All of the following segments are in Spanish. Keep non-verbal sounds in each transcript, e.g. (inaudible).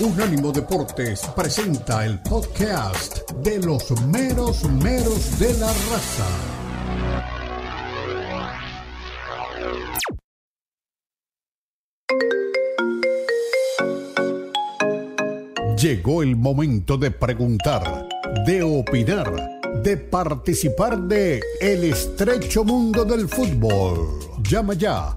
Unánimo Deportes presenta el podcast de los meros meros de la raza. Llegó el momento de preguntar, de opinar, de participar de El estrecho mundo del fútbol. Llama ya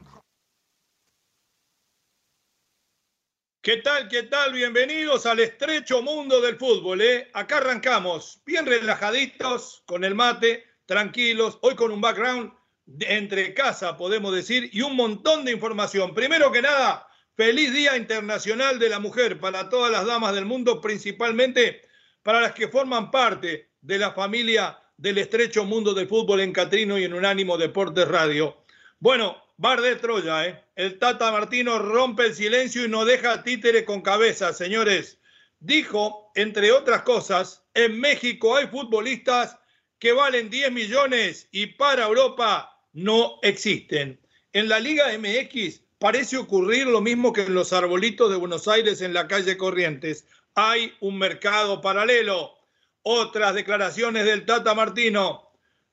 ¿Qué tal? ¿Qué tal? Bienvenidos al estrecho mundo del fútbol. ¿eh? Acá arrancamos, bien relajaditos, con el mate, tranquilos, hoy con un background de entre casa, podemos decir, y un montón de información. Primero que nada, feliz Día Internacional de la Mujer para todas las damas del mundo, principalmente para las que forman parte de la familia del estrecho mundo del fútbol en Catrino y en Unánimo Deportes Radio. Bueno, Bar de Troya, ¿eh? El Tata Martino rompe el silencio y no deja títere con cabeza, señores. Dijo, entre otras cosas, en México hay futbolistas que valen 10 millones y para Europa no existen. En la Liga MX parece ocurrir lo mismo que en los arbolitos de Buenos Aires en la calle Corrientes. Hay un mercado paralelo. Otras declaraciones del Tata Martino.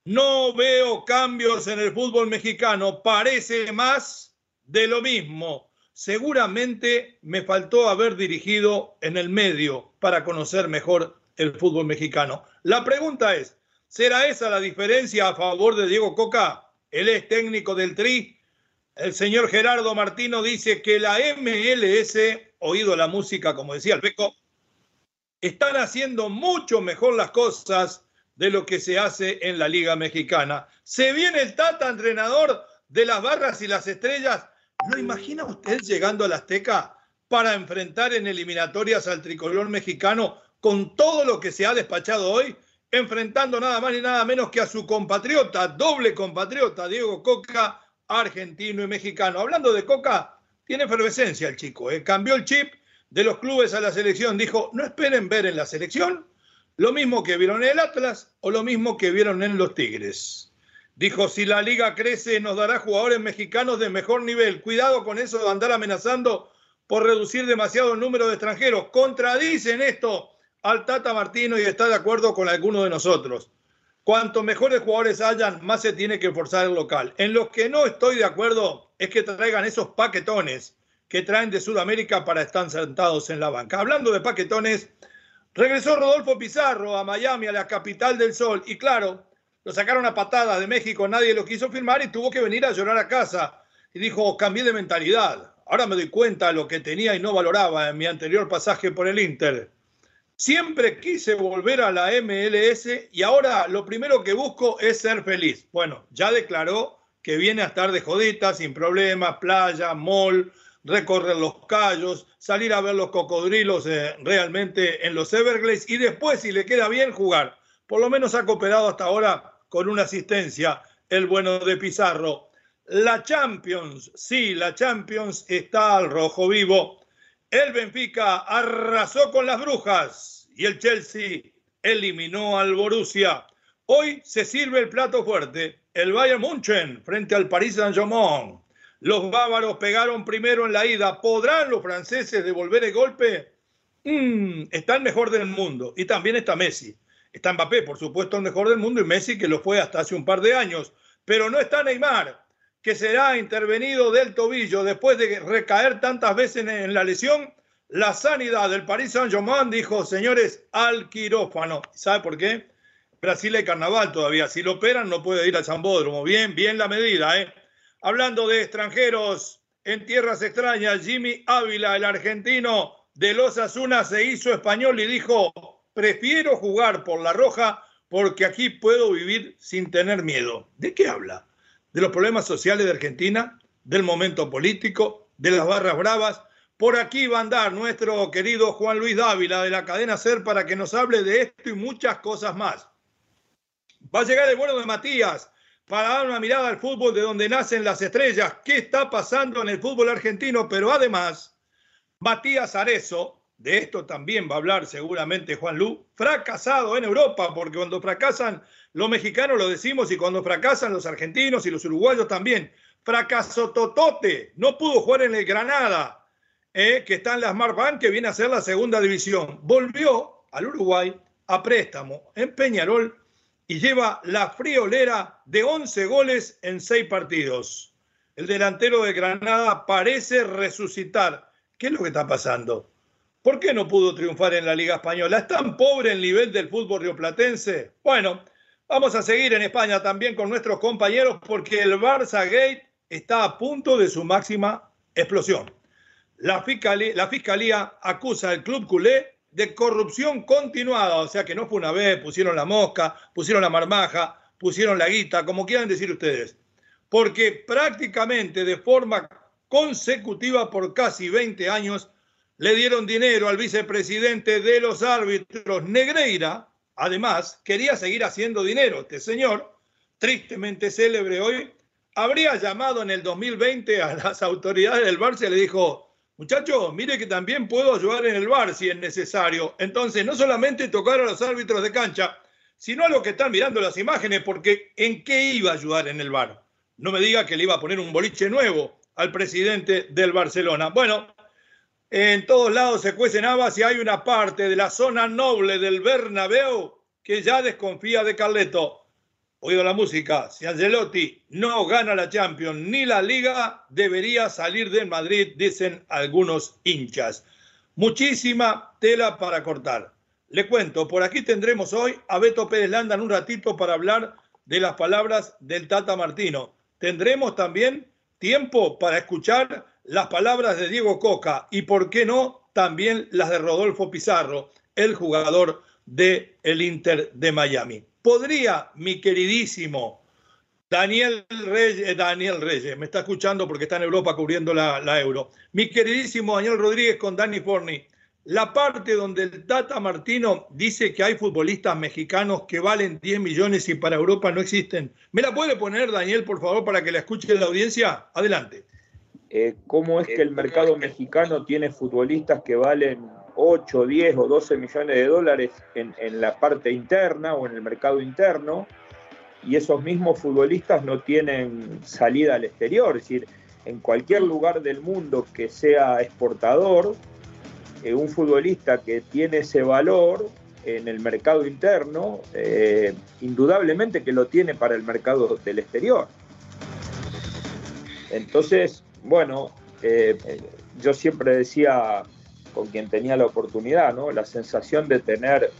No veo cambios en el fútbol mexicano, parece más de lo mismo. Seguramente me faltó haber dirigido en el medio para conocer mejor el fútbol mexicano. La pregunta es, ¿será esa la diferencia a favor de Diego Coca? Él es técnico del Tri. El señor Gerardo Martino dice que la MLS, oído la música, como decía el Peco, están haciendo mucho mejor las cosas de lo que se hace en la Liga Mexicana. Se viene el Tata, entrenador de las barras y las estrellas. ¿Lo imagina usted llegando a la Azteca para enfrentar en eliminatorias al tricolor mexicano con todo lo que se ha despachado hoy? Enfrentando nada más ni nada menos que a su compatriota, doble compatriota, Diego Coca, argentino y mexicano. Hablando de Coca, tiene efervescencia el chico. ¿eh? Cambió el chip de los clubes a la selección. Dijo, no esperen ver en la selección lo mismo que vieron en el Atlas o lo mismo que vieron en los Tigres. Dijo, si la liga crece nos dará jugadores mexicanos de mejor nivel. Cuidado con eso de andar amenazando por reducir demasiado el número de extranjeros. Contradicen esto al Tata Martino y está de acuerdo con algunos de nosotros. Cuanto mejores jugadores hayan, más se tiene que forzar el local. En los que no estoy de acuerdo es que traigan esos paquetones que traen de Sudamérica para estar sentados en la banca. Hablando de paquetones, Regresó Rodolfo Pizarro a Miami, a la capital del sol, y claro, lo sacaron a patadas de México, nadie lo quiso firmar y tuvo que venir a llorar a casa. Y dijo, cambié de mentalidad, ahora me doy cuenta de lo que tenía y no valoraba en mi anterior pasaje por el Inter. Siempre quise volver a la MLS y ahora lo primero que busco es ser feliz. Bueno, ya declaró que viene a estar de jodita, sin problemas, playa, mall, recorrer los callos, salir a ver los cocodrilos eh, realmente en los Everglades y después, si le queda bien, jugar. Por lo menos ha cooperado hasta ahora con una asistencia el bueno de Pizarro. La Champions, sí, la Champions está al rojo vivo. El Benfica arrasó con las brujas y el Chelsea eliminó al Borussia. Hoy se sirve el plato fuerte, el Bayern München frente al Paris Saint-Germain. Los bávaros pegaron primero en la ida. ¿Podrán los franceses devolver el golpe? Mm, está el mejor del mundo. Y también está Messi. Está Mbappé, por supuesto, el mejor del mundo. Y Messi, que lo fue hasta hace un par de años. Pero no está Neymar, que será intervenido del tobillo después de recaer tantas veces en la lesión. La sanidad del Paris Saint-Germain dijo, señores, al quirófano. ¿Sabe por qué? Brasil hay carnaval todavía. Si lo operan, no puede ir al Zambódromo. Bien, bien la medida, ¿eh? Hablando de extranjeros en tierras extrañas, Jimmy Ávila, el argentino de los Asuna, se hizo español y dijo, prefiero jugar por la roja porque aquí puedo vivir sin tener miedo. ¿De qué habla? ¿De los problemas sociales de Argentina? ¿Del momento político? ¿De las barras bravas? Por aquí va a andar nuestro querido Juan Luis Dávila de la cadena SER para que nos hable de esto y muchas cosas más. Va a llegar el vuelo de Matías para dar una mirada al fútbol de donde nacen las estrellas, qué está pasando en el fútbol argentino, pero además, Matías Arezo, de esto también va a hablar seguramente Juan Lu, fracasado en Europa, porque cuando fracasan los mexicanos lo decimos y cuando fracasan los argentinos y los uruguayos también. Fracaso totote, no pudo jugar en el Granada, eh, que está en la Smart Bank, que viene a ser la segunda división. Volvió al Uruguay a préstamo en Peñarol y lleva la friolera de 11 goles en 6 partidos. El delantero de Granada parece resucitar. ¿Qué es lo que está pasando? ¿Por qué no pudo triunfar en la Liga Española? ¿Es tan pobre el nivel del fútbol rioplatense? Bueno, vamos a seguir en España también con nuestros compañeros porque el Barça Gate está a punto de su máxima explosión. La fiscalía, la fiscalía acusa al club culé de corrupción continuada, o sea que no fue una vez, pusieron la mosca, pusieron la marmaja, pusieron la guita, como quieran decir ustedes, porque prácticamente de forma consecutiva por casi 20 años le dieron dinero al vicepresidente de los árbitros, Negreira, además quería seguir haciendo dinero. Este señor, tristemente célebre hoy, habría llamado en el 2020 a las autoridades del Barça y le dijo, Muchachos, mire que también puedo ayudar en el bar si es necesario. Entonces, no solamente tocar a los árbitros de cancha, sino a los que están mirando las imágenes, porque ¿en qué iba a ayudar en el bar? No me diga que le iba a poner un boliche nuevo al presidente del Barcelona. Bueno, en todos lados se cuecen habas y hay una parte de la zona noble del Bernabéu que ya desconfía de Carleto oído la música, si Angelotti no gana la Champions ni la Liga, debería salir del Madrid, dicen algunos hinchas. Muchísima tela para cortar. Le cuento, por aquí tendremos hoy a Beto Pérez Landa un ratito para hablar de las palabras del Tata Martino. Tendremos también tiempo para escuchar las palabras de Diego Coca y, por qué no, también las de Rodolfo Pizarro, el jugador del el Inter de Miami podría mi queridísimo Daniel Reyes, eh, Daniel Reyes, me está escuchando porque está en Europa cubriendo la, euro, mi queridísimo Daniel Rodríguez con Dani Forni, la parte donde el Tata Martino dice que hay futbolistas mexicanos que valen 10 millones y para Europa no existen. ¿Me la puede poner, Daniel, por favor, para que la escuche la audiencia? Adelante. Eh, ¿Cómo es que el mercado mexicano tiene futbolistas que valen 8, 10 o 12 millones de dólares en, la parte interna o en el mercado interno, y esos mismos futbolistas no tienen salida al exterior, es decir, en cualquier lugar del mundo que sea exportador, eh, un futbolista que tiene ese valor en el mercado interno, eh, indudablemente que lo tiene para el mercado del exterior. Entonces, bueno, eh, yo siempre decía con quien tenía la oportunidad, ¿no? La sensación de tener,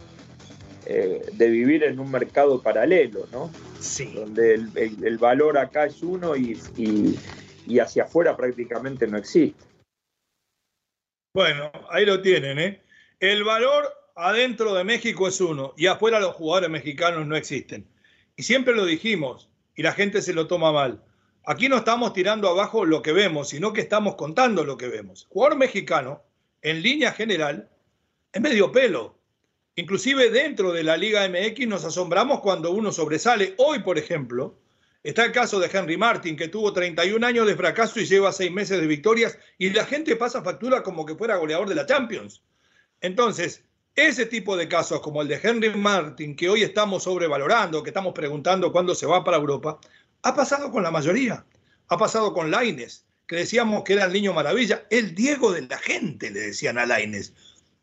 eh, de vivir en un mercado paralelo, ¿no? Sí. Donde el, valor acá es uno y, hacia afuera prácticamente no existe. Bueno, ahí lo tienen, ¿eh? El valor adentro de México es uno y afuera los jugadores mexicanos no existen. Y siempre lo dijimos y la gente se lo toma mal. Aquí no estamos tirando abajo lo que vemos, sino que estamos contando lo que vemos. Jugador mexicano en línea general, es medio pelo. Inclusive dentro de la Liga MX nos asombramos cuando uno sobresale. Hoy, por ejemplo, está el caso de Henry Martin, que tuvo 31 años de fracaso y lleva 6 meses de victorias, y la gente pasa factura como que fuera goleador de la Champions. Entonces, ese tipo de casos como el de Henry Martin, que hoy estamos sobrevalorando, que estamos preguntando cuándo se va para Europa, ha pasado con la mayoría. Ha pasado con Laines, que decíamos que era el niño maravilla, el Diego de la gente, le decían a Laines.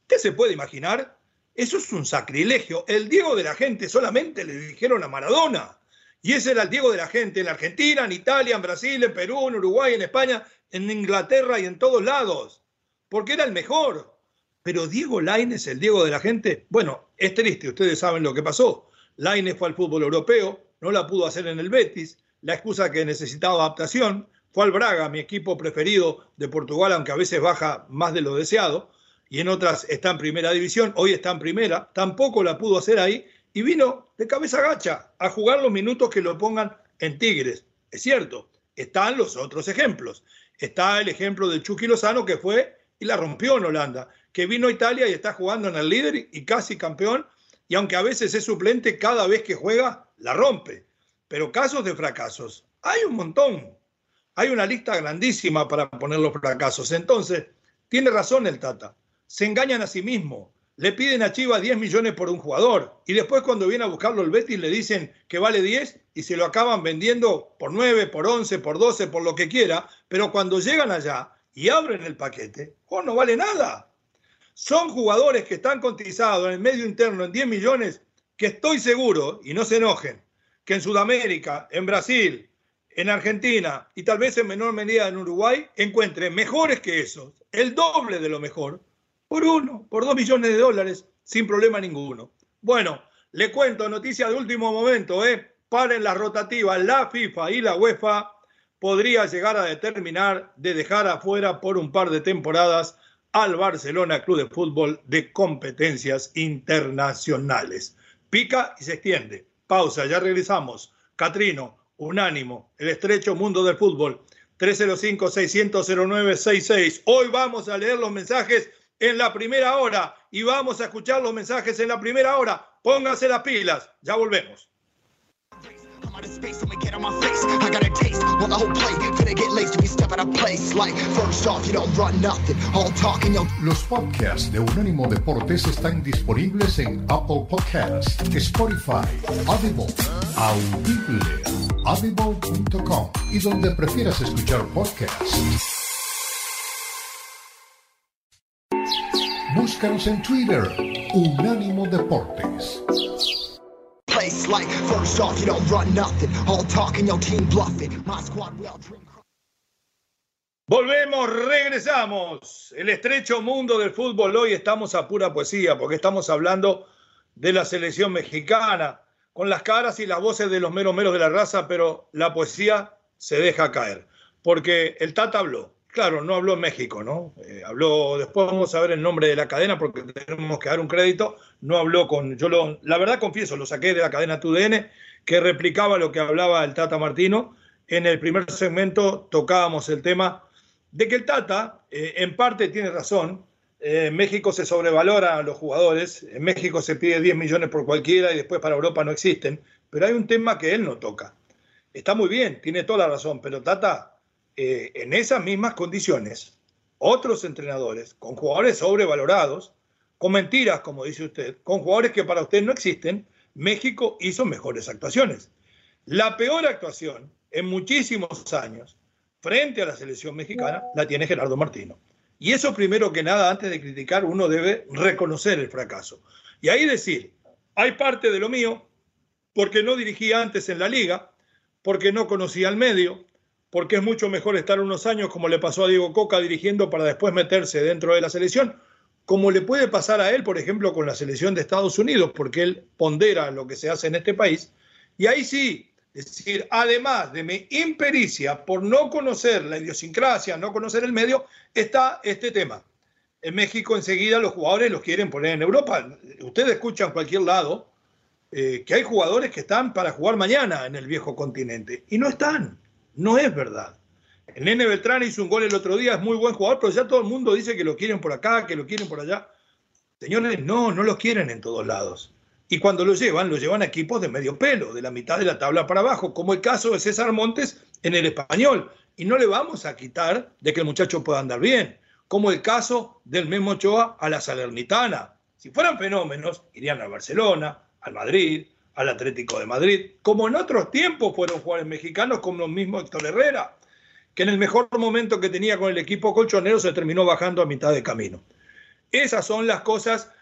¿Usted se puede imaginar? Eso es un sacrilegio. El Diego de la gente solamente le dijeron a Maradona. Y ese era el Diego de la gente en Argentina, en Italia, en Brasil, en Perú, en Uruguay, en España, en Inglaterra y en todos lados. Porque era el mejor. Pero Diego Laines, el Diego de la gente, bueno, es triste, ustedes saben lo que pasó. Laines fue al fútbol europeo, no la pudo hacer en el Betis, la excusa que necesitaba adaptación, fue Braga, mi equipo preferido de Portugal, aunque a veces baja más de lo deseado, y en otras está en primera división, hoy está en primera, tampoco la pudo hacer ahí, y vino de cabeza gacha a jugar los minutos que lo pongan en Tigres. Es cierto, están los otros ejemplos. Está el ejemplo del Chucky Lozano, que fue y la rompió en Holanda, que vino a Italia y está jugando en el líder y casi campeón, y aunque a veces es suplente, cada vez que juega la rompe. Pero casos de fracasos, hay un montón. Hay una lista grandísima para poner los fracasos. Entonces, tiene razón el Tata. Se engañan a sí mismo. Le piden a Chivas 10 millones por un jugador y después cuando viene a buscarlo el Betis le dicen que vale 10 y se lo acaban vendiendo por 9, por 11, por 12, por lo que quiera, pero cuando llegan allá y abren el paquete, oh, no vale nada. Son jugadores que están cotizados en el medio interno en 10 millones que estoy seguro, y no se enojen, que en Sudamérica, en Brasil, en Argentina y tal vez en menor medida en Uruguay encuentre mejores que esos, el doble de lo mejor, por uno, por dos millones de dólares, sin problema ninguno. Bueno, le cuento, noticia de último momento, ¿eh? Paren las rotativas, la FIFA y la UEFA podría llegar a determinar de dejar afuera por un par de temporadas al Barcelona Club de Fútbol de competencias internacionales. Pica y se extiende. Pausa, ya regresamos. Catrino, Unánimo, el estrecho mundo del fútbol. 305-600-0966. Hoy vamos a leer los mensajes en la primera hora y vamos a escuchar los mensajes en la primera hora. Pónganse las pilas, ya volvemos. Los podcasts de Unánimo Deportes están disponibles en Apple Podcasts, Spotify, Audible, Audible, audible.com y donde prefieras escuchar podcasts. Búscanos en Twitter, Unánimo Deportes. Volvemos, regresamos. El estrecho mundo del fútbol. Hoy estamos a pura poesía porque estamos hablando de la selección mexicana, con las caras y las voces de los meros meros de la raza, pero la poesía se deja caer. Porque el Tata habló, Claro, no habló en México, ¿no? Eh, habló, después vamos a ver el nombre de la cadena porque tenemos que dar un crédito. No habló con, yo lo, la verdad confieso, lo saqué de la cadena TUDN, que replicaba lo que hablaba el Tata Martino. En el primer segmento tocábamos el tema de que el Tata, eh, en parte tiene razón, en México se sobrevalora a los jugadores, en México se pide 10 millones por cualquiera y después para Europa no existen, pero hay un tema que él no toca. Está muy bien, tiene toda la razón, pero Tata, eh, en esas mismas condiciones, otros entrenadores con jugadores sobrevalorados, con mentiras, como dice usted, con jugadores que para usted no existen, México hizo mejores actuaciones. La peor actuación en muchísimos años frente a la selección mexicana la tiene Gerardo Martino. Y eso primero que nada, antes de criticar, uno debe reconocer el fracaso. Y ahí decir, hay parte de lo mío, porque no dirigía antes en la liga, porque no conocía el medio, porque es mucho mejor estar unos años como le pasó a Diego Coca dirigiendo para después meterse dentro de la selección, como le puede pasar a él, por ejemplo, con la selección de Estados Unidos, porque él pondera lo que se hace en este país. Y ahí sí, es decir, además de mi impericia por no conocer la idiosincrasia, no conocer el medio, está este tema. En México enseguida los jugadores los quieren poner en Europa. Ustedes escuchan cualquier lado eh, que hay jugadores que están para jugar mañana en el viejo continente y no están. No es verdad. El Nene Beltrán hizo un gol el otro día, es muy buen jugador, pero ya todo el mundo dice que lo quieren por acá, que lo quieren por allá. Señores, no, no los quieren en todos lados. Y cuando lo llevan, lo llevan a equipos de medio pelo, de la mitad de la tabla para abajo, como el caso de César Montes en el español. Y no le vamos a quitar de que el muchacho pueda andar bien, como el caso del mismo Ochoa a la Salernitana. Si fueran fenómenos, irían a Barcelona, al Madrid, al Atlético de Madrid, como en otros tiempos fueron jugadores mexicanos, como los mismos Héctor Herrera, que en el mejor momento que tenía con el equipo colchonero se terminó bajando a mitad de camino. Esas son las cosas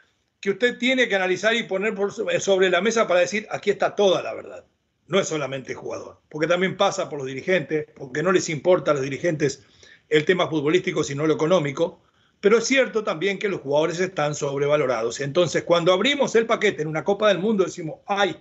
que usted tiene que analizar y poner sobre la mesa para decir, aquí está toda la verdad. No es solamente jugador, porque también pasa por los dirigentes, porque no les importa a los dirigentes el tema futbolístico, sino lo económico, pero es cierto también que los jugadores están sobrevalorados. Entonces, cuando abrimos el paquete en una Copa del Mundo, decimos, ay,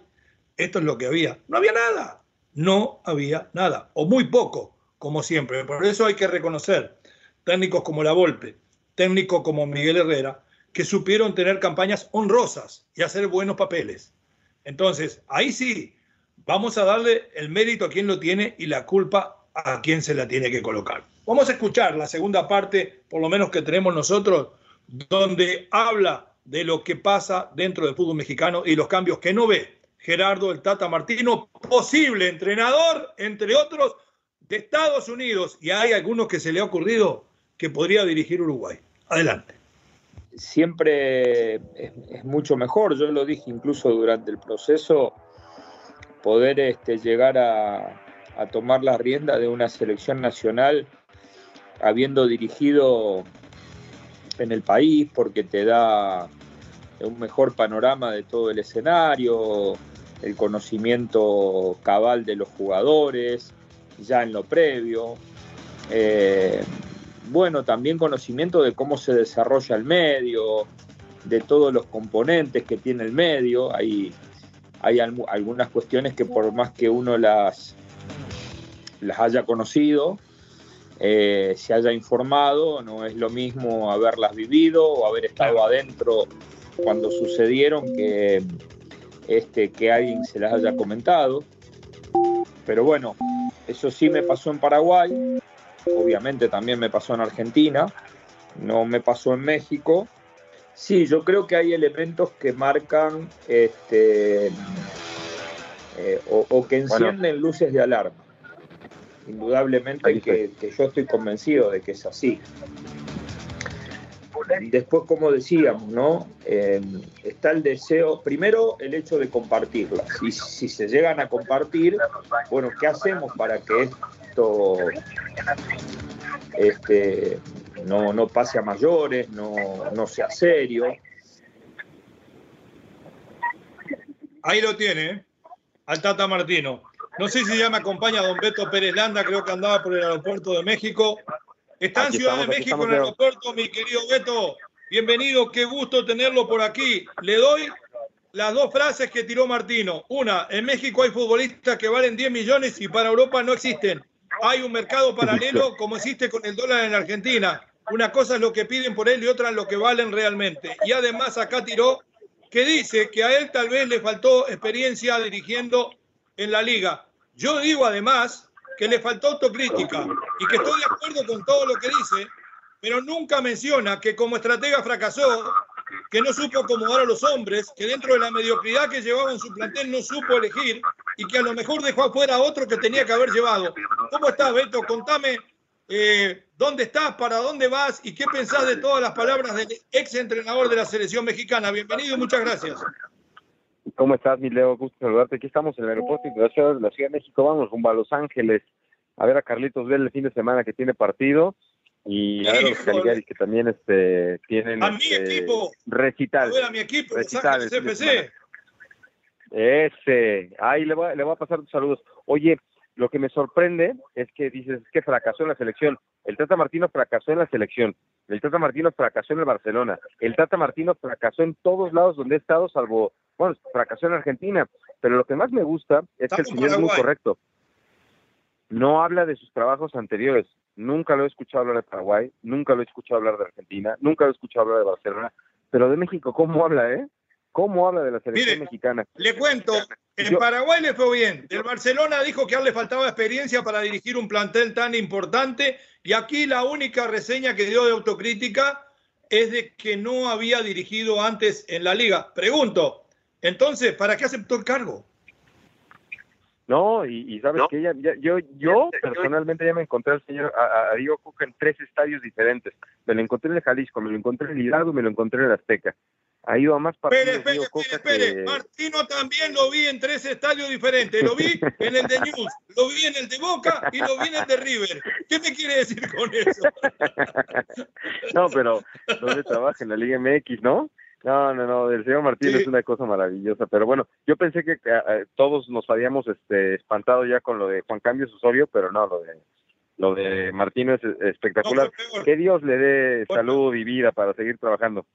esto es lo que había. No había nada. No había nada. O muy poco, como siempre. Por eso hay que reconocer técnicos como La Volpe, técnicos como Miguel Herrera, que supieron tener campañas honrosas y hacer buenos papeles. Entonces, ahí sí, vamos a darle el mérito a quien lo tiene y la culpa a quién se la tiene que colocar. Vamos a escuchar la segunda parte, por lo menos que tenemos nosotros, donde habla de lo que pasa dentro del fútbol mexicano y los cambios que no ve Gerardo el Tata Martino, posible entrenador, entre otros, de Estados Unidos. Y hay algunos que se le ha ocurrido que podría dirigir Uruguay. Adelante. Siempre es, mucho mejor, yo lo dije incluso durante el proceso, poder este, llegar a, tomar la rienda de una selección nacional habiendo dirigido en el país porque te da un mejor panorama de todo el escenario, el conocimiento cabal de los jugadores, ya en lo previo. Eh, bueno, también conocimiento de cómo se desarrolla el medio, de todos los componentes que tiene el medio. Hay, hay algunas cuestiones que por más que uno las, las haya conocido, eh, se haya informado, no es lo mismo haberlas vivido o haber estado adentro cuando sucedieron que, este, que alguien se las haya comentado. Pero bueno, eso sí me pasó en Paraguay, obviamente también me pasó en Argentina, no me pasó en México. Sí, yo creo que hay elementos que marcan este, eh, o, que encienden luces de alarma indudablemente que, yo estoy convencido de que es así. Después, como decíamos, ¿no? Eh, está el deseo, primero el hecho de compartirlas. Y si se llegan a compartir, bueno, ¿qué hacemos para que esto este, no, no pase a mayores, no, no sea serio? Ahí lo tiene, ¿eh? al Tata Martino. No sé si ya me acompaña don Beto Pérez Landa, creo que andaba por el aeropuerto de México. Está en Ciudad de México, en el aeropuerto, mi querido Beto. Bienvenido, qué gusto tenerlo por aquí. Le doy las dos frases que tiró Martino. Una, en México hay futbolistas que valen 10 millones y para Europa no existen. Hay un mercado paralelo como existe con el dólar en Argentina. Una cosa es lo que piden por él y otra es lo que valen realmente. Y además acá tiró que dice que a él tal vez le faltó experiencia dirigiendo en la liga. Yo digo además que le faltó autocrítica y que estoy de acuerdo con todo lo que dice, pero nunca menciona que como estratega fracasó, que no supo acomodar a los hombres, que dentro de la mediocridad que llevaba en su plantel no supo elegir y que a lo mejor dejó afuera a otro que tenía que haber llevado. ¿Cómo estás, Beto? Contame eh, dónde estás, para dónde vas y qué pensás de todas las palabras del ex entrenador de la selección mexicana. Bienvenido y muchas gracias. ¿Cómo estás, mi Leo? Gusto saludarte. Aquí estamos en el aeropuerto internacional de la Ciudad de México. Vamos rumbo a Los Ángeles a ver a Carlitos Vélez el fin de semana que tiene partido y a ver a los Caligaris que también este, tienen a mi este, equipo. recital. A ver a mi equipo, recital, CFC. Ese, ahí le va, le va a pasar tus saludos. Oye, lo que me sorprende es que dices que fracasó en la selección. El Tata Martino fracasó en la selección. El Tata Martino fracasó en el Barcelona. El Tata Martino fracasó en todos lados donde he estado, salvo bueno, fracasó en Argentina, pero lo que más me gusta es que el señor es muy correcto. No habla de sus trabajos anteriores. Nunca lo he escuchado hablar de Paraguay, nunca lo he escuchado hablar de Argentina, nunca lo he escuchado hablar de Barcelona, pero de México, ¿cómo habla, eh? ¿Cómo habla de la selección mexicana? Le cuento, en Paraguay le fue bien. Del Barcelona dijo que a él le faltaba experiencia para dirigir un plantel tan importante y aquí la única reseña que dio de autocrítica es de que no había dirigido antes en la liga. Pregunto, entonces, ¿para qué aceptó el cargo? No, y, sabes que ya, yo, yo personalmente ya me encontré al señor, a, Diego Cuca en tres estadios diferentes. Me lo encontré en el Jalisco, me lo encontré en el Hidalgo y me lo encontré en el Azteca. Ha ido a más partidos. Espere, espere, espere, espere. Martino también lo vi en tres estadios diferentes. Lo vi en el de News, lo vi en el de Boca y lo vi en el de River. ¿Qué me quiere decir con eso? (laughs) no, pero ¿dónde trabaja? En la Liga MX, ¿no? No, no, no, el señor Martín es una cosa maravillosa, pero bueno, yo pensé que eh, todos nos habíamos este, espantado ya con lo de Juan Cambios Osorio, pero no, lo de lo de Martino es espectacular. que Dios le dé salud y vida para seguir trabajando.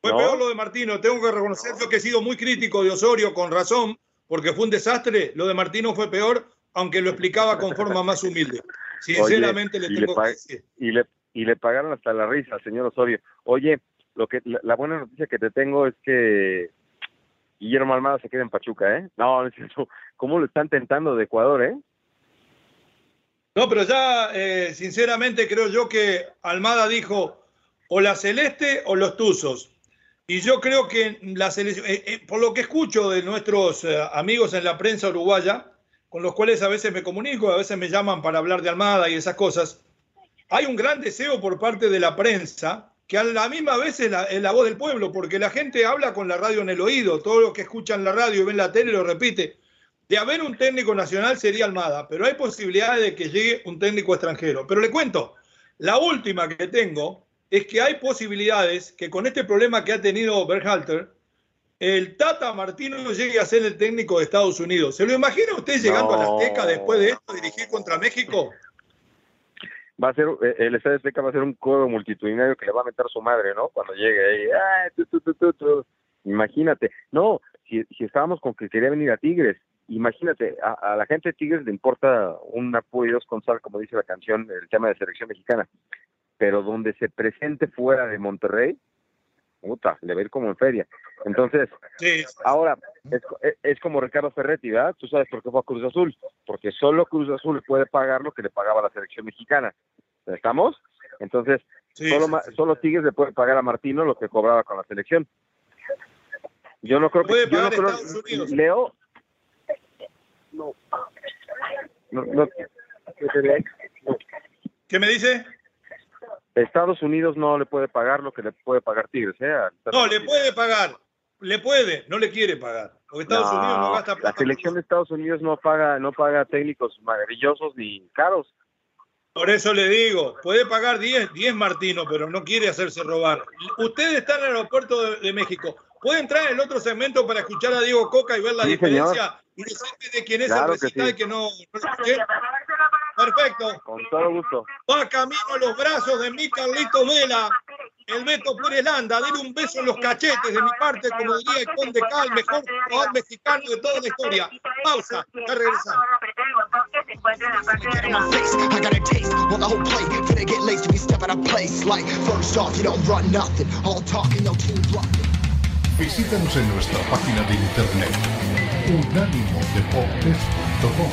Fue peor lo de Martino, tengo que reconocer que he sido muy crítico de Osorio con razón, porque fue un desastre, lo de Martino fue peor, aunque lo explicaba con forma más humilde. (laughs) Sinceramente le tengo que decir. Y le, y le pagaron hasta la risa señor Osorio. Oye, lo que la, buena noticia que te tengo es que Guillermo Almada se queda en Pachuca, ¿eh? No, no es eso. ¿Cómo lo están tentando de Ecuador, eh? No, pero ya, eh, sinceramente, creo yo que Almada dijo o la celeste o los tuzos. Y yo creo que la selección, eh, eh, por lo que escucho de nuestros amigos en la prensa uruguaya, con los cuales a veces me comunico, a veces me llaman para hablar de Almada y esas cosas, hay un gran deseo por parte de la prensa que a la misma vez es la, voz del pueblo, porque la gente habla con la radio en el oído, todo lo que escuchan la radio y ven la tele lo repite. De haber un técnico nacional sería Almada, pero hay posibilidades de que llegue un técnico extranjero. Pero le cuento, la última que tengo es que hay posibilidades que con este problema que ha tenido Berhalter, el Tata Martino llegue a ser el técnico de Estados Unidos. ¿Se lo imagina usted llegando a la Azteca después de esto, dirigir contra México? Va a ser, eh, el Estadio Azteca va a ser un coro multitudinario que le va a meter su madre, ¿no? Cuando llegue ahí, imagínate, no, si, si estábamos con que quería venir a Tigres, imagínate, a, la gente de Tigres le importa un apoyo con sal, como dice la canción, el tema de selección mexicana, pero donde se presente fuera de Monterrey, puta, le va a ir como en feria. Entonces, ahora, es, es, como Ricardo Ferretti, ¿verdad? Tú sabes por qué fue a Cruz Azul, porque solo Cruz Azul puede pagar lo que le pagaba la selección mexicana. ¿Estamos? Entonces, solo, solo Tigres le puede pagar a Martino lo que cobraba con la selección. Yo no creo que. Yo no creo, Leo. No. No, no. ¿Qué me dice? Estados Unidos no le puede pagar lo que le puede pagar Tigres. ¿eh? No, le puede pagar. Le puede, no le quiere pagar. Porque Estados Unidos no gasta plata. La selección de Estados Unidos no paga, no paga técnicos maravillosos ni caros. Por eso le digo, puede pagar 10, 10 Martino, pero no quiere hacerse robar. Usted está en el aeropuerto de, México. ¿Puede entrar en el otro segmento para escuchar a Diego Coca y ver la diferencia y decirme de quién es el recital que, no, Perfecto. Con todo gusto. Va camino a los brazos de mi Carlito Vela. El Beto Pérez Landa, dile un beso en los cachetes de mi parte, como diría el Conde Cal, mejor jugador mexicano de toda la historia. Pausa, ya regresamos. Visítanos en nuestra página de internet unánimodeportes.com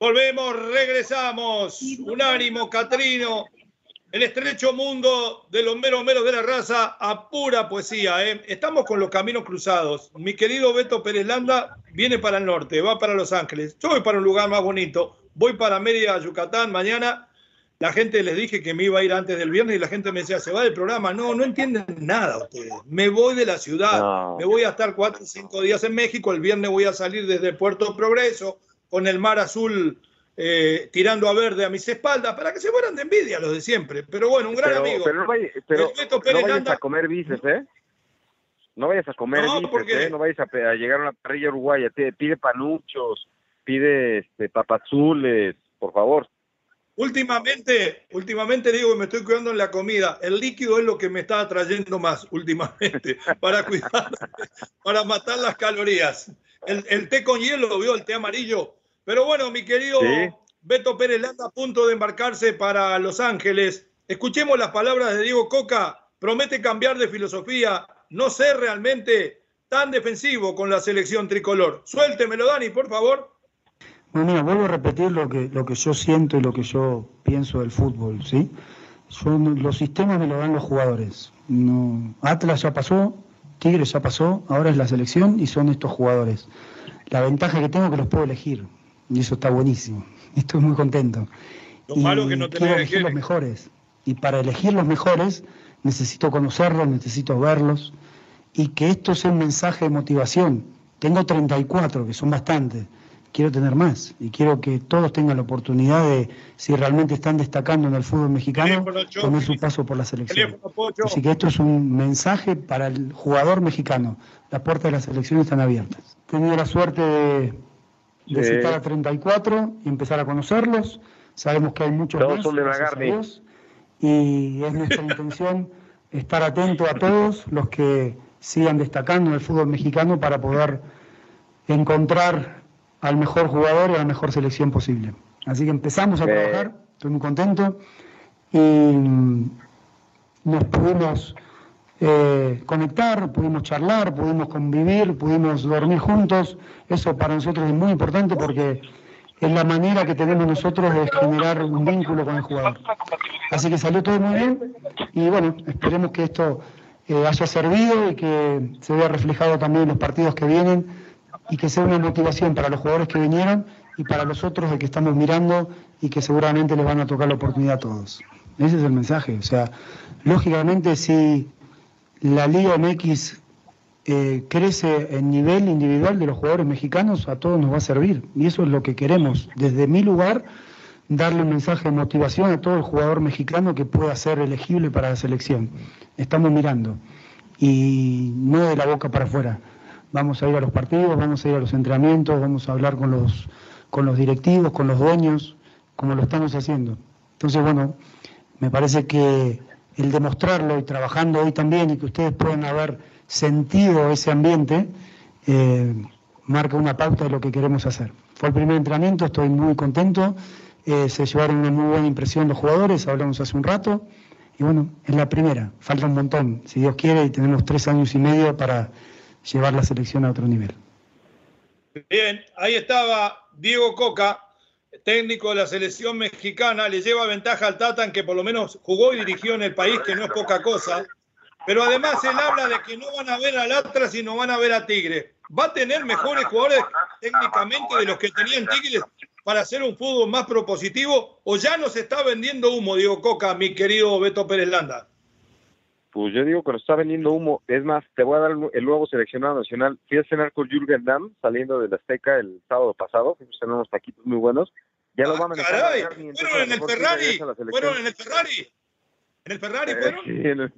Volvemos, regresamos. Unánimo, Catrino. El estrecho mundo de los meros meros de la raza a pura poesía. ¿eh? Estamos con los caminos cruzados. Mi querido Beto Pérez Landa viene para el norte, va para Los Ángeles. Yo voy para un lugar más bonito. Voy para Mérida, Yucatán, mañana la gente les dije que me iba a ir antes del viernes y la gente me decía, se va del programa. No, no entienden nada ustedes. Me voy de la ciudad, me voy a estar cuatro o cinco días en México, el viernes voy a salir desde Puerto Progreso con el mar azul eh, tirando a verde a mis espaldas para que se mueran de envidia los de siempre. Pero bueno, un gran amigo. Pero no, vayas a comer bices, ¿eh? No vayas a comer no, bices, ¿eh? No vayas a, llegar a una parrilla uruguaya. pide panuchos, pide este, papazules, por favor. Últimamente, últimamente digo que me estoy cuidando en la comida. El líquido es lo que me está atrayendo más últimamente (laughs) para cuidar, para matar las calorías. El, té con hielo, vio el té amarillo. Pero bueno, mi querido Beto Pérez Landa a punto de embarcarse para Los Ángeles. Escuchemos las palabras de Diego Coca. Promete cambiar de filosofía, no ser realmente tan defensivo con la selección tricolor. Suéltemelo, Dani, por favor. Bueno, mira, vuelvo a repetir lo que, lo que yo siento y lo que yo pienso del fútbol, ¿sí? los sistemas me lo dan los jugadores. No, Atlas ya pasó, Tigres ya pasó, ahora es la selección y son estos jugadores. La ventaja que tengo es que los puedo elegir y eso está buenísimo. (laughs) Estoy muy contento. Lo malo que no quiero elegir los mejores y para elegir los mejores necesito conocerlos, necesito verlos y que esto sea un mensaje de motivación. Tengo 34, que son bastantes quiero tener más y quiero que todos tengan la oportunidad de, si realmente están destacando en el fútbol mexicano, tomar su paso por la selección. Así que esto es un mensaje para el jugador mexicano. Las puertas de la selección están abiertas. He tenido la suerte de, de citar a 34 y empezar a conocerlos. Sabemos que hay muchos más. y es nuestra (laughs) intención estar atento a todos los que sigan destacando en el fútbol mexicano para poder encontrar al mejor jugador y a la mejor selección posible. Así que empezamos a trabajar, estoy muy contento y mm, nos pudimos eh, conectar, pudimos charlar, pudimos convivir, pudimos dormir juntos. Eso para nosotros es muy importante porque es la manera que tenemos nosotros de generar un vínculo con el jugador. Así que salió todo muy bien y bueno, esperemos que esto eh, haya servido y que se vea reflejado también en los partidos que vienen y que sea una motivación para los jugadores que vinieron y para los otros de que estamos mirando y que seguramente les van a tocar la oportunidad a todos. Ese es el mensaje. O sea, lógicamente si la Liga MX eh, crece en nivel individual de los jugadores mexicanos, a todos nos va a servir. Y eso es lo que queremos. Desde mi lugar, darle un mensaje de motivación a todo el jugador mexicano que pueda ser elegible para la selección. Estamos mirando. Y no de la boca para afuera. Vamos a ir a los partidos, vamos a ir a los entrenamientos, vamos a hablar con los, con los directivos, con los dueños, como lo estamos haciendo. Entonces, bueno, me parece que el demostrarlo y trabajando hoy también y que ustedes puedan haber sentido ese ambiente, eh, marca una pauta de lo que queremos hacer. Fue el primer entrenamiento, estoy muy contento, eh, se llevaron una muy buena impresión los jugadores, hablamos hace un rato, y bueno, es la primera, falta un montón, si Dios quiere, y tenemos tres años y medio para llevar la selección a otro nivel. Bien, ahí estaba Diego Coca, técnico de la selección mexicana, le lleva ventaja al Tata en que por lo menos jugó y dirigió en el país, que no es poca cosa. Pero además él habla de que no van a ver al Atlas, sino van a ver a Tigre. ¿Va a tener mejores jugadores técnicamente de los que tenían Tigre para hacer un fútbol más propositivo? ¿O ya nos está vendiendo humo, Diego Coca, mi querido Beto Pérez Landa? Pues yo digo que nos está vendiendo humo. Es más, te voy a dar el nuevo seleccionado nacional. Fui a cenar con Jürgen Damm saliendo de la Azteca el sábado pasado. Fuimos a unos taquitos muy buenos. Ya lo Ah, van a caray, ¿Fueron en el Ferrari? ¿Fueron en el Ferrari? ¿En el Ferrari Eh, fueron? sí, en el-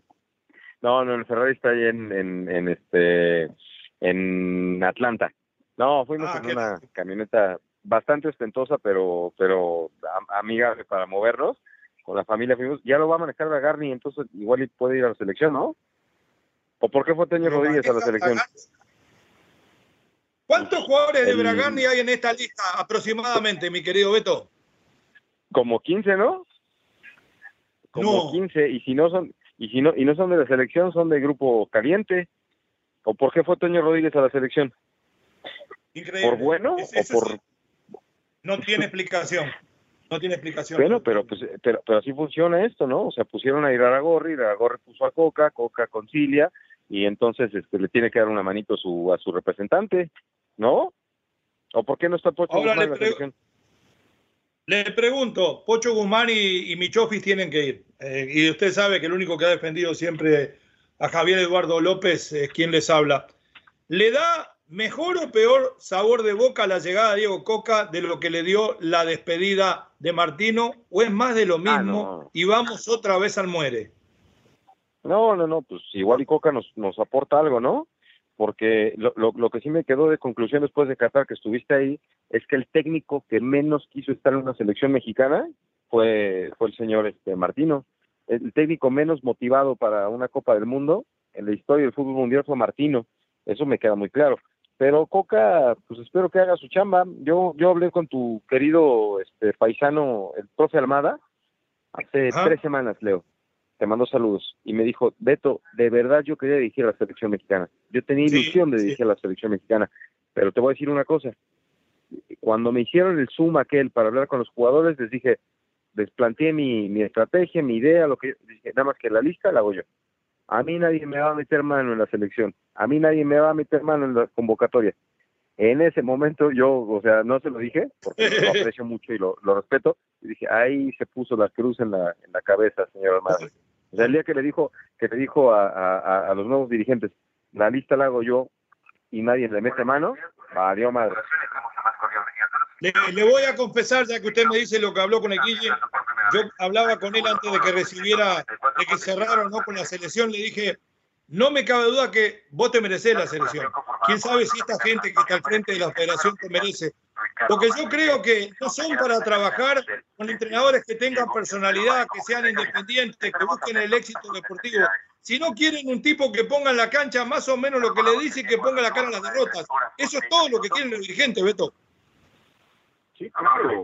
No, no, el Ferrari está ahí en, en, en este en Atlanta. No, fuimos Ah, en una camioneta bastante ostentosa, pero pero am- amigable para movernos. Con la familia fuimos. Ya lo va a manejar Garni, entonces igual puede ir a la selección, ¿no? ¿O por qué fue Toño Pero Rodríguez a la selección? ¿Cuántos jugadores de El- Bragani hay en esta lista aproximadamente, mi querido Beto? Como 15, ¿no? Como No. 15 y si no son y si no y no son de la selección, son de grupo caliente. ¿O por qué fue Toño Rodríguez a la selección? Increíble. ¿Por bueno Es- o por sí, no tiene explicación. No tiene explicación. Bueno, pero pues pero, pero así funciona esto, ¿no? O sea, pusieron a Iraragorri, Iraragorri puso a Coca, Coca concilia y entonces este le tiene que dar una manito a su a su representante, ¿no? ¿O por qué no está Pocho Ahora Guzmán le en la? Le pregunto, Pocho Guzmán y, y Michofis tienen que ir. Eh, y usted sabe que el único que ha defendido siempre a Javier Eduardo López es quien les habla. ¿Le da mejor o peor sabor de boca la llegada de Diego Coca de lo que le dio la despedida de Martino? ¿O es más de lo mismo Ah, no. y vamos otra vez al muere? No, no, no, pues igual y Coca nos, nos aporta algo, ¿no? Porque lo, lo, lo que sí me quedó de conclusión después de Qatar que estuviste ahí es que el técnico que menos quiso estar en una selección mexicana fue, fue el señor este Martino. El técnico menos motivado para una Copa del Mundo en la historia del fútbol mundial fue Martino. Eso me queda muy claro. Pero Coca, pues espero que haga su chamba. Yo, yo hablé con tu querido este paisano, el profe Almada, hace tres semanas, Leo te mandó saludos y me dijo, Beto, de verdad yo quería dirigir a la selección mexicana. Yo tenía Sí, ilusión de sí. dirigir a la selección mexicana, pero te voy a decir una cosa. Cuando me hicieron el Zoom aquel para hablar con los jugadores, les dije, les planteé mi, mi estrategia, mi idea, lo que dije, nada más que la lista la hago yo. A mí nadie me va a meter mano en la selección, a mí nadie me va a meter mano en la convocatoria. En ese momento yo, o sea, no se lo dije, porque lo aprecio (laughs) mucho y lo, lo respeto, y dije, ahí se puso la cruz en la, en la cabeza, señor Almada. O sea, el día que le dijo, que le dijo a, a- a los nuevos dirigentes, la lista la hago yo y nadie le mete mano, adiós madre. Le, le voy a confesar, ya que usted me dice lo que habló con el Guille, yo hablaba con él antes de que recibiera, de que cerrara o no con la selección, le dije, no me cabe duda que vos te mereces la selección. ¿Quién sabe si esta gente que está al frente de la federación te merece? Porque yo creo que no son para trabajar con entrenadores que tengan personalidad, que sean independientes, que busquen el éxito deportivo. Si no quieren un tipo que ponga en la cancha más o menos lo que le dice y que ponga la cara en las derrotas. Eso es todo lo que quieren los dirigentes, Beto. Sí, claro.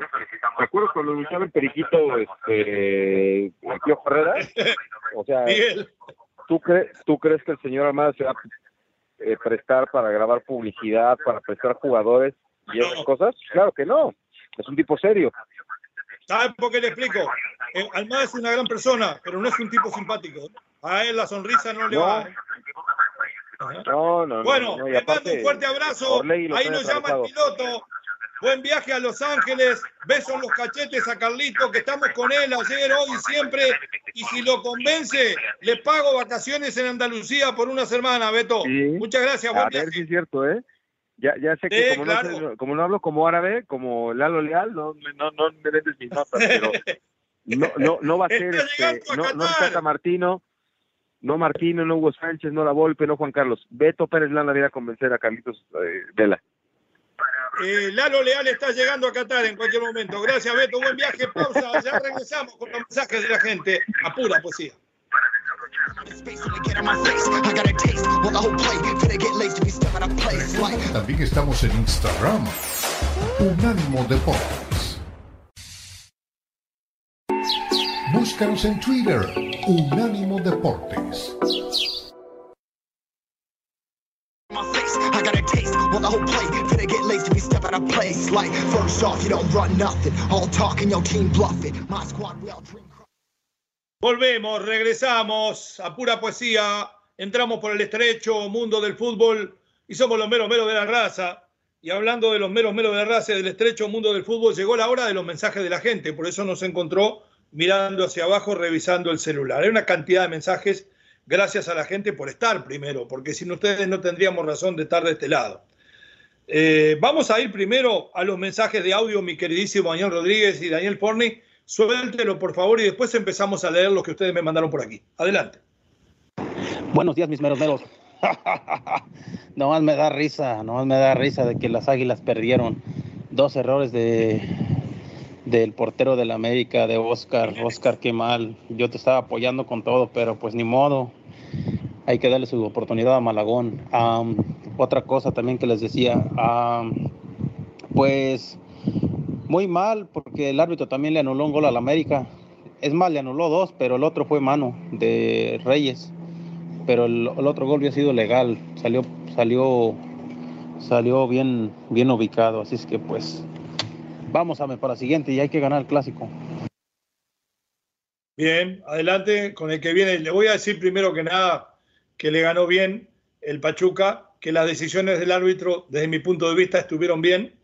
¿Te acuerdas cuando anunciaba el periquito este, el tío Herrera? O sea, (laughs) ¿tú, crees ¿tú crees que el señor Armada se va a eh, prestar para grabar publicidad, para prestar jugadores y esas cosas? Claro que no. Es un tipo serio. ¿Sabes por qué le explico? Eh, Almada es una gran persona, pero no es un tipo simpático. A él la sonrisa no le va. No, no, bueno, no, le mando un fuerte abrazo. Ahí nos llama el piloto. Buen viaje a Los Ángeles. Besos en los cachetes a Carlito, que estamos con él ayer, hoy, siempre. Y si lo convence, le pago vacaciones en Andalucía por una semana, Beto. Muchas gracias. Buen a ver si es cierto, ¿eh? Ya, ya sé que como, no como, no hablo como árabe, como Lalo Leal, no, no, no me vendes mis notas, pero no, no, no va a (laughs) ser, este, no, no Tata Martino, no Martino, no Hugo Sánchez, no La Volpe, no Juan Carlos. Beto Pérez Lana viene a convencer a Carlitos eh, Vela. Eh, Lalo Leal está llegando a Qatar en cualquier momento. Gracias, Beto. Buen viaje. Pausa. Ya regresamos con los mensajes de la gente. A pura poesía. También estamos en Instagram. Unánimo Deportes. Búscanos en Twitter. Unánimo Deportes. Volvemos, regresamos a pura poesía. Entramos por el estrecho mundo del fútbol y somos los meros meros de la raza. Y hablando de los meros meros de la raza y del estrecho mundo del fútbol, llegó la hora de los mensajes de la gente. Por eso nos encontró mirando hacia abajo, revisando el celular. Hay una cantidad de mensajes. Gracias a la gente por estar primero, porque sin ustedes no tendríamos razón de estar de este lado. Eh, vamos a ir primero a los mensajes de audio, mi queridísimo Daniel Rodríguez y Daniel Forni. Suéltelo, por favor, y después empezamos a leer lo que ustedes me mandaron por aquí. Adelante. Buenos días, mis meros meros. (laughs) nomás me da risa, nomás me da risa de que las águilas perdieron dos errores de del portero de la América, de Oscar. Oscar, qué mal. Yo te estaba apoyando con todo, pero pues ni modo. Hay que darle su oportunidad a Malagón otra cosa también que les decía, pues muy mal porque el árbitro también le anuló un gol al América. Es más, le anuló dos, pero el otro fue mano de Reyes. Pero el, otro gol había sido legal, salió, salió, salió bien, bien ubicado. Así es que pues vamos a para la siguiente y hay que ganar el clásico. Bien, adelante con el que viene. Le voy a decir primero que nada que le ganó bien el Pachuca que las decisiones del árbitro, desde mi punto de vista, estuvieron bien.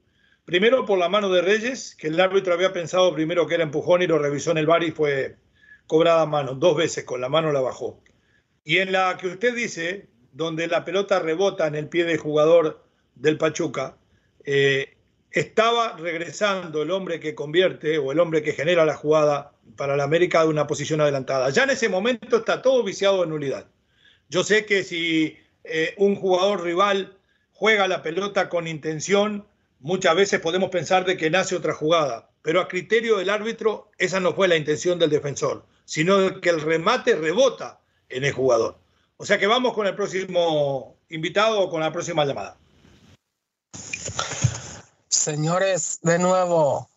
Primero por la mano de Reyes, que el árbitro había pensado primero que era empujón y lo revisó en el bar y fue cobrada a mano, dos veces con la mano la bajó. Y en la que usted dice, donde la pelota rebota en el pie del jugador del Pachuca, eh, estaba regresando el hombre que convierte o el hombre que genera la jugada para la América de una posición adelantada. Ya en ese momento está todo viciado en nulidad. Yo sé que si eh, un jugador rival juega la pelota con intención, muchas veces podemos pensar de que nace otra jugada, pero a criterio del árbitro esa no fue la intención del defensor, sino que el remate rebota en el jugador. O sea que vamos con el próximo invitado o con la próxima llamada. Señores, de nuevo,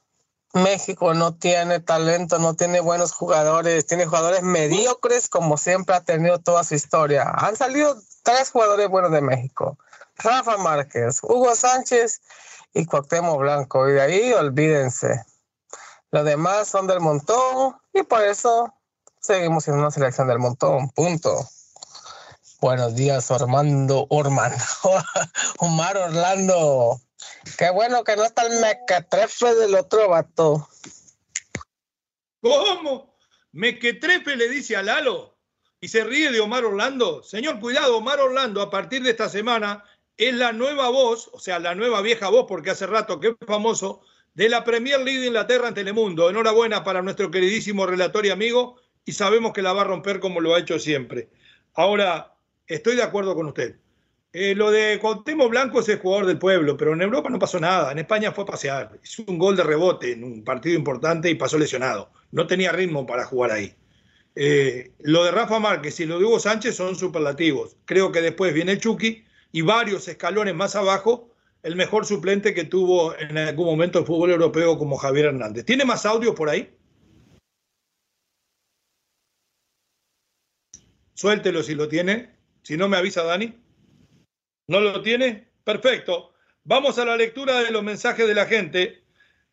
México no tiene talento, no tiene buenos jugadores, tiene jugadores mediocres como siempre ha tenido toda su historia. Han salido tres jugadores buenos de México. Rafa Márquez, Hugo Sánchez y Cuauhtémoc Blanco. Y de ahí olvídense. Los demás son del montón y por eso seguimos en una selección del montón. Punto. Buenos días, Ormando Ormando. (laughs) Omar Orlando. Qué bueno que no está el mequetrefe del otro vato. ¿Cómo? ¿Mequetrefe le dice a Lalo? Y se ríe de Omar Orlando. Señor, cuidado, Omar Orlando a partir de esta semana es la nueva voz, o sea, la nueva vieja voz, porque hace rato que es famoso, de la Premier League de Inglaterra en Telemundo. Enhorabuena para nuestro queridísimo relator y amigo y sabemos que la va a romper como lo ha hecho siempre. Ahora, estoy de acuerdo con usted. Eh, lo de Cuauhtémoc Blanco es el jugador del pueblo, pero en Europa no pasó nada. En España fue a pasear. Hizo un gol de rebote en un partido importante y pasó lesionado. No tenía ritmo para jugar ahí. Eh, lo de Rafa Márquez y lo de Hugo Sánchez son superlativos. Creo que después viene el Chucky y varios escalones más abajo el mejor suplente que tuvo en algún momento el fútbol europeo como Javier Hernández. ¿Tiene más audio por ahí? Suéltelo si lo tiene. Si no me avisa Dani. ¿No lo tiene? Perfecto. Vamos a la lectura de los mensajes de la gente.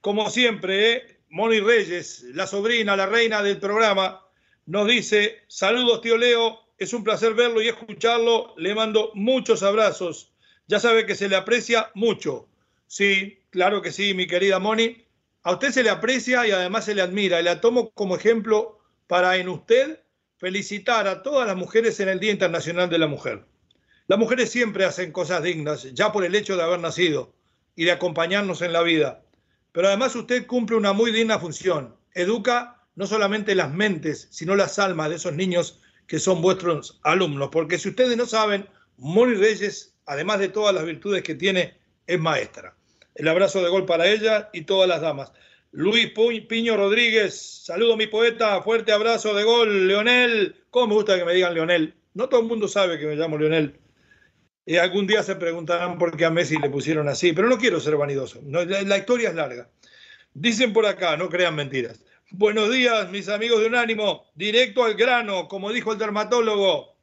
Como siempre, ¿eh? Moni Reyes, la sobrina, la reina del programa, nos dice, saludos tío Leo, es un placer verlo y escucharlo, le mando muchos abrazos. Ya sabe que se le aprecia mucho. Sí, claro que sí, mi querida Moni. A usted se le aprecia y además se le admira. Y la tomo como ejemplo para en usted felicitar a todas las mujeres en el Día Internacional de la Mujer. Las mujeres siempre hacen cosas dignas, ya por el hecho de haber nacido y de acompañarnos en la vida. Pero además usted cumple una muy digna función. Educa no solamente las mentes, sino las almas de esos niños que son vuestros alumnos. Porque si ustedes no saben, Moni Reyes, además de todas las virtudes que tiene, es maestra. El abrazo de gol para ella y todas las damas. Luis Piño Rodríguez, saludo mi poeta, fuerte abrazo de gol. Leonel, ¿cómo me gusta que me digan Leonel? No todo el mundo sabe que me llamo Leonel. Y algún día se preguntarán por qué a Messi le pusieron así, pero no quiero ser vanidoso. la, historia es larga. Dicen por acá, no crean mentiras. Buenos días, mis amigos de Unánimo. Directo al grano, como dijo el dermatólogo.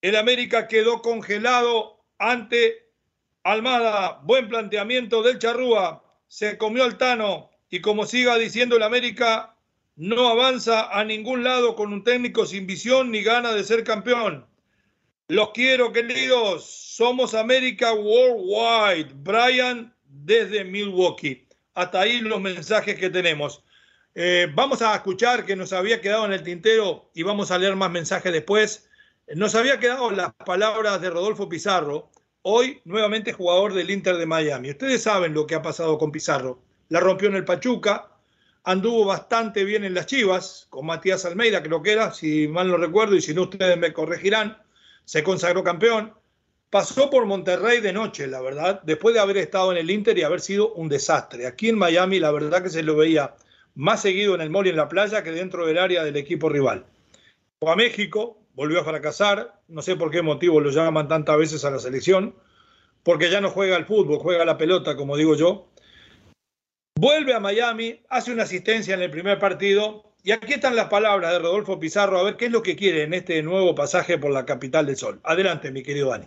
El América quedó congelado ante Almada. Buen planteamiento del Charrúa. Se comió al Tano. Y como siga diciendo el América, no avanza a ningún lado con un técnico sin visión ni gana de ser campeón. Los quiero, queridos. Somos América Worldwide. Brian desde Milwaukee. Hasta ahí los mensajes que tenemos. Eh, vamos a escuchar que nos había quedado en el tintero y vamos a leer más mensajes después. Nos había quedado las palabras de Rodolfo Pizarro, hoy nuevamente jugador del Inter de Miami. Ustedes saben lo que ha pasado con Pizarro la rompió en el Pachuca, anduvo bastante bien en las Chivas, con Matías Almeida, creo que era, si mal no recuerdo, y si no ustedes me corregirán, se consagró campeón. Pasó por Monterrey de noche, la verdad, después de haber estado en el Inter y haber sido un desastre. Aquí en Miami, la verdad que se lo veía más seguido en el mall y en la playa que dentro del área del equipo rival. Fue a México, volvió a fracasar, no sé por qué motivo lo llaman tantas veces a la selección, porque ya no juega al fútbol, juega la pelota, como digo yo, Vuelve a Miami, hace una asistencia en el primer partido y aquí están las palabras de Rodolfo Pizarro a ver qué es lo que quiere en este nuevo pasaje por la capital del sol. Adelante, mi querido Dani.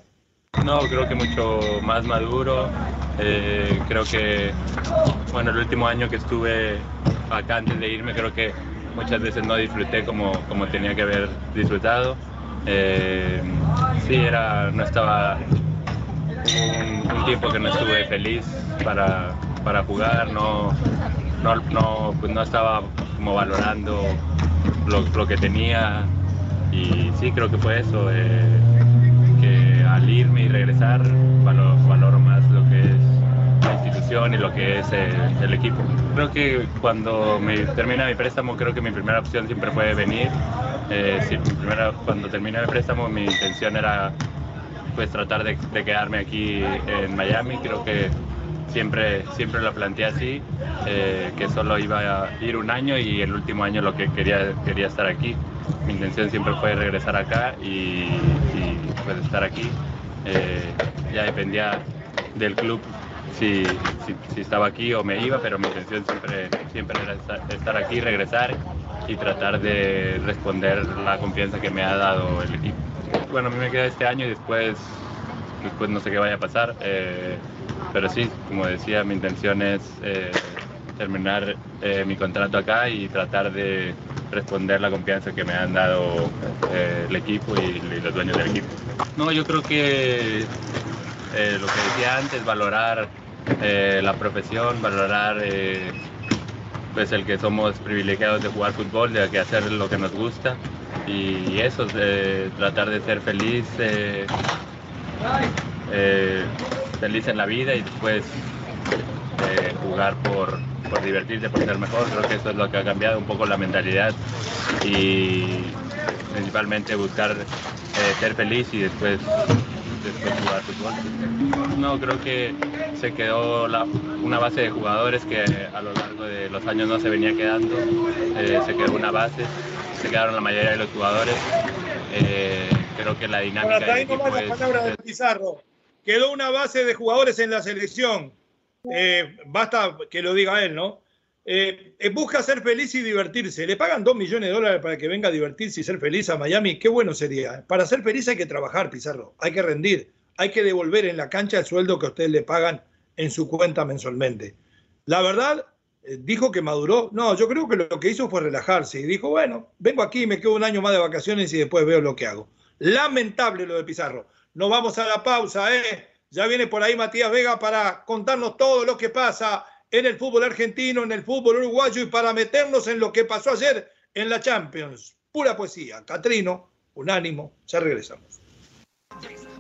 No, creo que mucho más maduro. Eh, creo que, bueno, el último año que estuve acá antes de irme, creo que muchas veces no disfruté como, como tenía que haber disfrutado. Eh, sí, era, no estaba un, tiempo que no estuve feliz para, para jugar, no, no, no, pues no estaba como valorando lo, lo, que tenía y sí, creo que fue eso, eh, al irme y regresar valoro, valoro, más lo que es la institución y lo que es el, el equipo. Creo que cuando me termina mi préstamo, creo que mi primera opción siempre fue venir. Eh, sí, cuando terminé mi préstamo, mi intención era pues tratar de, de quedarme aquí en Miami. Creo que siempre, siempre lo planteé así, eh, que solo iba a ir un año y el último año lo que quería, quería estar aquí. Mi intención siempre fue regresar acá y, pues estar aquí. Eh, ya dependía del club si, si, si, estaba aquí o me iba, pero mi intención siempre, siempre era estar aquí, regresar y tratar de responder la confianza que me ha dado el equipo. Bueno, a mí me queda este año y después, después no sé qué vaya a pasar. Eh, pero sí, como decía, mi intención es eh, terminar eh, mi contrato acá y tratar de responder la confianza que me han dado eh, el equipo y, los dueños del equipo. No, yo creo que eh, lo que decía antes, valorar la profesión, valorar pues el que somos privilegiados de jugar fútbol, de hacer lo que nos gusta y eso, tratar de ser feliz feliz en la vida y después eh, jugar por, por, divertirse, por ser mejor. Creo que eso es lo que ha cambiado un poco la mentalidad y principalmente buscar eh, ser feliz y después, después jugar fútbol. No, creo que se quedó la, una base de jugadores que a lo largo de los años no se venía quedando. Eh, se quedó una base, se quedaron la mayoría de los jugadores. Eh, creo que la dinámica del equipo es, Pizarro quedó una base de jugadores en la selección. Eh, basta que lo diga él, ¿no? Eh, eh, busca ser feliz y divertirse. Le pagan dos millones de dólares para que venga a divertirse y ser feliz a Miami. Qué bueno sería. Para ser feliz hay que trabajar, Pizarro. Hay que rendir. Hay que devolver en la cancha el sueldo que ustedes le pagan en su cuenta mensualmente. La verdad, dijo que maduró. No, yo creo que lo que hizo fue relajarse y dijo, bueno, vengo aquí, me quedo un año más de vacaciones y después veo lo que hago. Lamentable lo de Pizarro. Nos vamos a la pausa, ¿eh? Ya viene por ahí Matías Vega para contarnos todo lo que pasa en el fútbol argentino, en el fútbol uruguayo y para meternos en lo que pasó ayer en la Champions. Pura poesía. Catrino, unánimo. Ya regresamos.